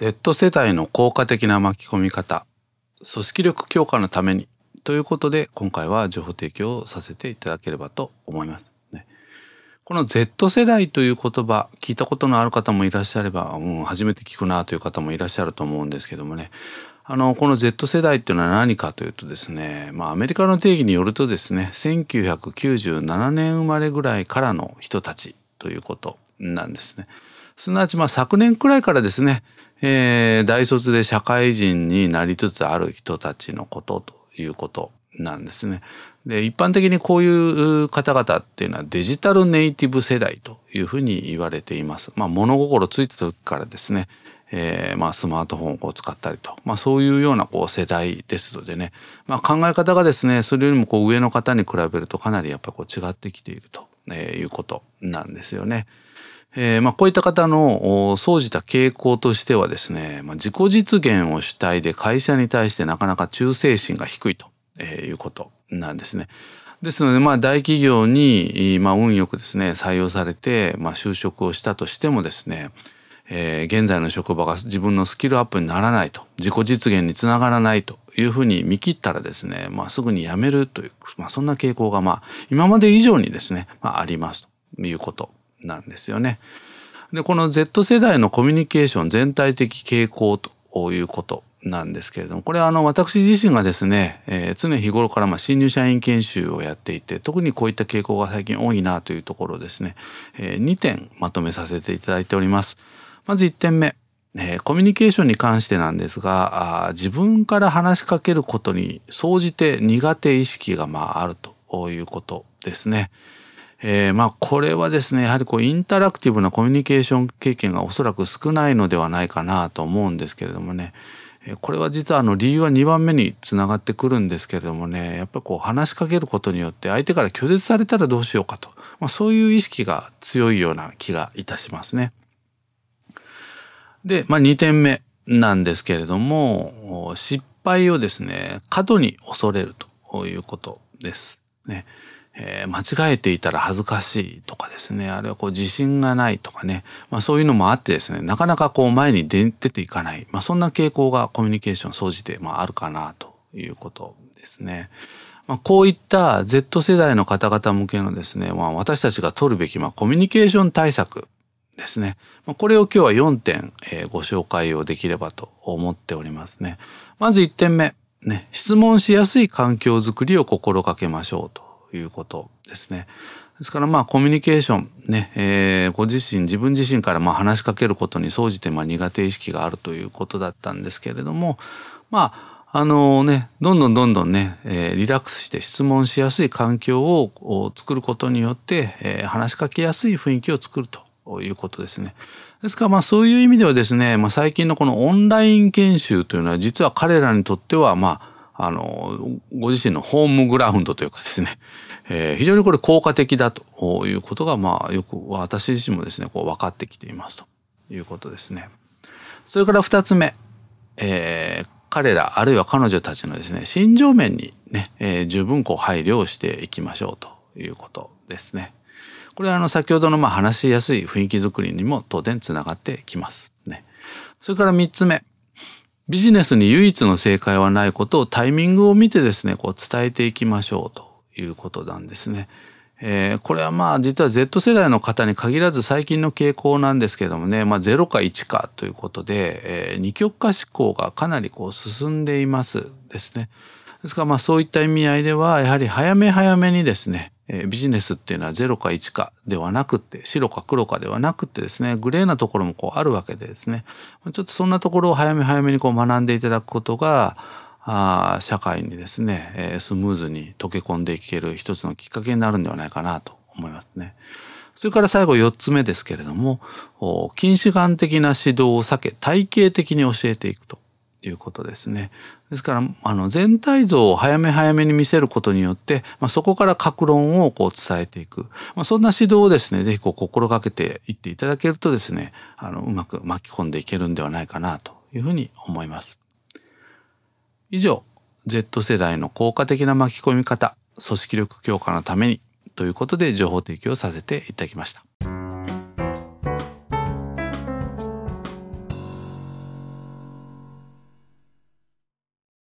Z 世代の効果的な巻き込み方組織力強化のためにということで今回は情報提供をさせていただければと思います。ね、この Z 世代という言葉聞いたことのある方もいらっしゃれば、うん、初めて聞くなという方もいらっしゃると思うんですけどもね。あのこの Z 世代っていうのは何かというとですね、まあ、アメリカの定義によるとですね1997年生まれぐらいからの人たちということ。なんですね。すなわちまあ昨年くらいからですね、えー、大卒で社会人になりつつある人たちのことということなんですね。で一般的にこういう方々っていうのはデジタルネイティブ世代というふうに言われています。まあ、物心ついた時からですね、えー、まあスマートフォンを使ったりと、まあ、そういうようなこう世代ですのでね、まあ、考え方がですねそれよりもこう上の方に比べるとかなりやっぱりこう違ってきているということなんですよね。えーまあ、こういった方の総じた傾向としてはですね、まあ、自己実現を主体で会社に対してなかなか忠誠心が低いということなんですね。ですので、まあ、大企業に、まあ、運よくですね採用されて、まあ、就職をしたとしてもですね、えー、現在の職場が自分のスキルアップにならないと自己実現につながらないというふうに見切ったらですね、まあ、すぐに辞めるという、まあ、そんな傾向が、まあ、今まで以上にですね、まあ、ありますということなんですよね。でこの Z 世代のコミュニケーション全体的傾向ということなんですけれどもこれはあの私自身がですね、えー、常日頃からま新入社員研修をやっていて特にこういった傾向が最近多いなというところですね、えー、2点まとめさせていただいております。まず1点目、えー、コミュニケーションに関してなんですがあ自分から話しかけることに総じて苦手意識がまああるということですね。えー、まあこれはですねやはりこうインタラクティブなコミュニケーション経験がおそらく少ないのではないかなと思うんですけれどもねこれは実はあの理由は2番目につながってくるんですけれどもねやっぱこう話しかけることによって相手から拒絶されたらどうしようかと、まあ、そういう意識が強いような気がいたしますね。で、まあ、2点目なんですけれども失敗をですね過度に恐れるということです。ねえー、間違えていたら恥ずかしいとかですねあるいはこう自信がないとかね、まあ、そういうのもあってですねなかなかこう前に出ていかない、まあ、そんな傾向がコミュニケーション総じてまああるかなということですね。まあ、こういった Z 世代の方々向けのですね、まあ、私たちが取るべきまあコミュニケーション対策ですね。これを今日は4点、え、ご紹介をできればと思っておりますね。まず1点目、ね、質問しやすい環境づくりを心がけましょうということですね。ですからまあコミュニケーションね、えー、ご自身自分自身からま話しかけることに総じてま苦手意識があるということだったんですけれどもまああのねどんどんどんどんね、えー、リラックスして質問しやすい環境を作ることによって、えー、話しかけやすい雰囲気を作るとということですね。ですからまあそういう意味ではですね、まあ、最近のこのオンライン研修というのは実は彼らにとってはまああのご自身のホームグラウンドというかですね、えー、非常にこれ効果的だということがまあよく私自身もですねこう分かってきていますということですね。それから2つ目、えー、彼らあるいは彼女たちのですね心情面にね、えー、十分こう配慮をしていきましょうということですね。これはあの先ほどのまあ話しやすい雰囲気づくりにも当然つながってきますね。それから3つ目ビジネスに唯一の正解はないことをタイミングを見てですねこう伝えていきましょうということなんですね。えー、これはまあ実は Z 世代の方に限らず最近の傾向なんですけどもね、まあ、0か1かということで、えー、二極化思考がかなりこう進んでいますですね。ですからまあそういった意味合いではやはり早め早めにですねえビジネスっていうのは0か1かではなくって白か黒かではなくてですねグレーなところもこうあるわけでですねちょっとそんなところを早め早めにこう学んでいただくことがあ社会にですね、えー、スムーズに溶け込んでいける一つのきっかけになるんではないかなと思いますね。それから最後4つ目ですけれども近視眼的な指導を避け体系的に教えていくということですね。ですからあの全体像を早め早めに見せることによって、まあ、そこから格論をこう伝えていく、まあ、そんな指導をですね是非こう心がけていっていただけるとですねあのうまく巻き込んでいけるんではないかなというふうに思います。以上 Z 世代の効果的な巻き込み方組織力強化のためにということで情報提供させていただきました。